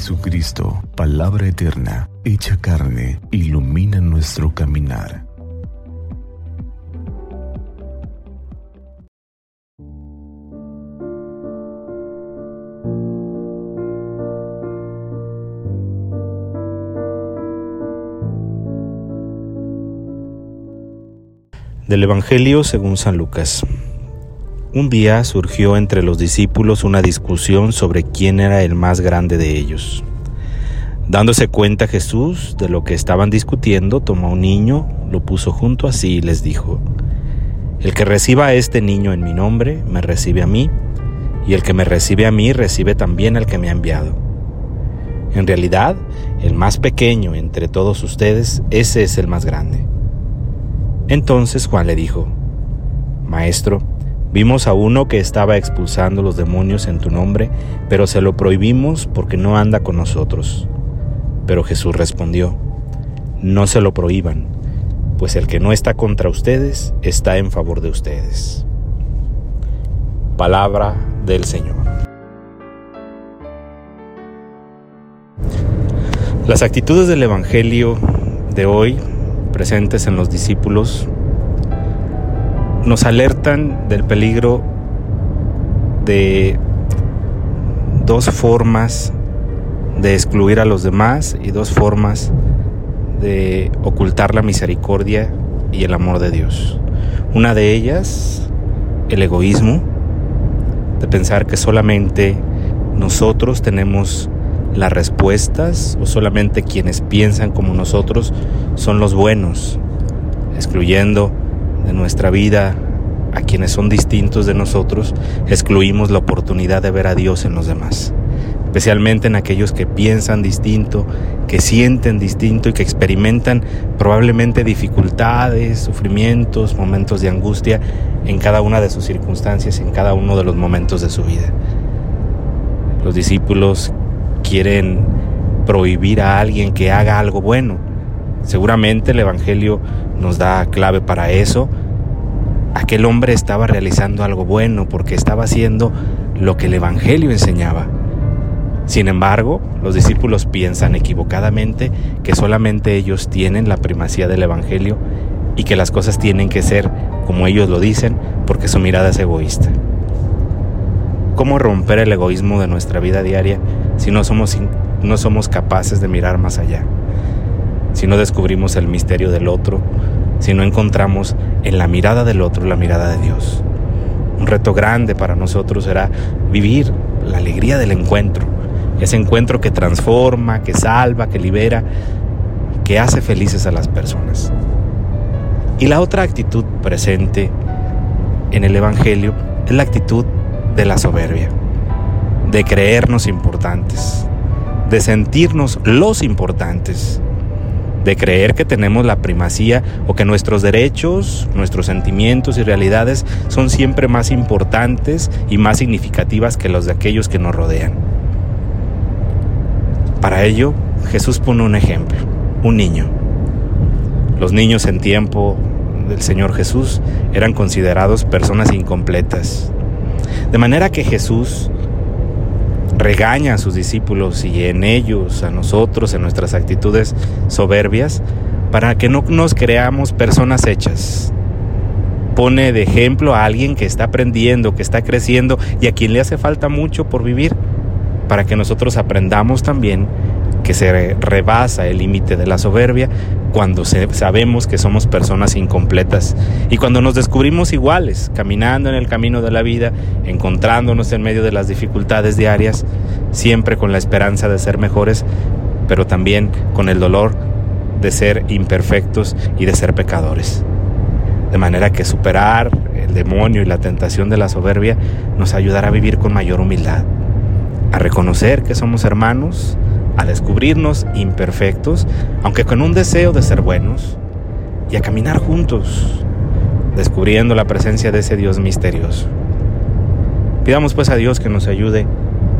Jesucristo, palabra eterna, hecha carne, ilumina nuestro caminar. Del Evangelio según San Lucas. Un día surgió entre los discípulos una discusión sobre quién era el más grande de ellos. Dándose cuenta Jesús de lo que estaban discutiendo, tomó un niño, lo puso junto a sí y les dijo, El que reciba a este niño en mi nombre, me recibe a mí, y el que me recibe a mí, recibe también al que me ha enviado. En realidad, el más pequeño entre todos ustedes, ese es el más grande. Entonces Juan le dijo, Maestro, Vimos a uno que estaba expulsando los demonios en tu nombre, pero se lo prohibimos porque no anda con nosotros. Pero Jesús respondió, No se lo prohíban, pues el que no está contra ustedes está en favor de ustedes. Palabra del Señor. Las actitudes del Evangelio de hoy, presentes en los discípulos, nos alertan del peligro de dos formas de excluir a los demás y dos formas de ocultar la misericordia y el amor de Dios. Una de ellas, el egoísmo, de pensar que solamente nosotros tenemos las respuestas o solamente quienes piensan como nosotros son los buenos, excluyendo de nuestra vida a quienes son distintos de nosotros, excluimos la oportunidad de ver a Dios en los demás, especialmente en aquellos que piensan distinto, que sienten distinto y que experimentan probablemente dificultades, sufrimientos, momentos de angustia en cada una de sus circunstancias, en cada uno de los momentos de su vida. Los discípulos quieren prohibir a alguien que haga algo bueno. Seguramente el Evangelio nos da clave para eso. Aquel hombre estaba realizando algo bueno porque estaba haciendo lo que el Evangelio enseñaba. Sin embargo, los discípulos piensan equivocadamente que solamente ellos tienen la primacía del Evangelio y que las cosas tienen que ser como ellos lo dicen porque su mirada es egoísta. ¿Cómo romper el egoísmo de nuestra vida diaria si no somos, no somos capaces de mirar más allá? Si no descubrimos el misterio del otro, si no encontramos en la mirada del otro la mirada de Dios. Un reto grande para nosotros será vivir la alegría del encuentro, ese encuentro que transforma, que salva, que libera, que hace felices a las personas. Y la otra actitud presente en el Evangelio es la actitud de la soberbia, de creernos importantes, de sentirnos los importantes de creer que tenemos la primacía o que nuestros derechos, nuestros sentimientos y realidades son siempre más importantes y más significativas que los de aquellos que nos rodean. Para ello, Jesús pone un ejemplo, un niño. Los niños en tiempo del Señor Jesús eran considerados personas incompletas. De manera que Jesús regaña a sus discípulos y en ellos, a nosotros, en nuestras actitudes soberbias, para que no nos creamos personas hechas. Pone de ejemplo a alguien que está aprendiendo, que está creciendo y a quien le hace falta mucho por vivir, para que nosotros aprendamos también que se rebasa el límite de la soberbia cuando sabemos que somos personas incompletas y cuando nos descubrimos iguales, caminando en el camino de la vida, encontrándonos en medio de las dificultades diarias, siempre con la esperanza de ser mejores, pero también con el dolor de ser imperfectos y de ser pecadores. De manera que superar el demonio y la tentación de la soberbia nos ayudará a vivir con mayor humildad, a reconocer que somos hermanos, a descubrirnos imperfectos, aunque con un deseo de ser buenos, y a caminar juntos, descubriendo la presencia de ese Dios misterioso. Pidamos pues a Dios que nos ayude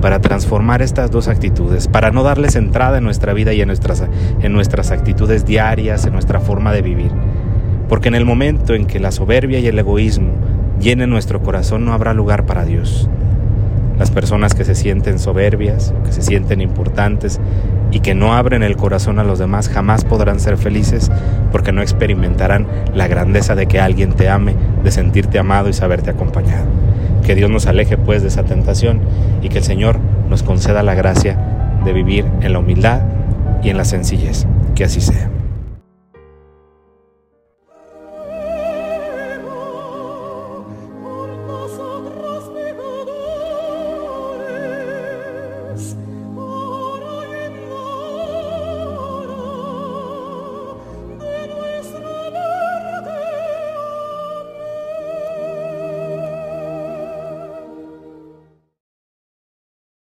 para transformar estas dos actitudes, para no darles entrada en nuestra vida y en nuestras, en nuestras actitudes diarias, en nuestra forma de vivir. Porque en el momento en que la soberbia y el egoísmo llenen nuestro corazón no habrá lugar para Dios. Las personas que se sienten soberbias, que se sienten importantes y que no abren el corazón a los demás jamás podrán ser felices porque no experimentarán la grandeza de que alguien te ame, de sentirte amado y saberte acompañado. Que Dios nos aleje pues de esa tentación y que el Señor nos conceda la gracia de vivir en la humildad y en la sencillez. Que así sea.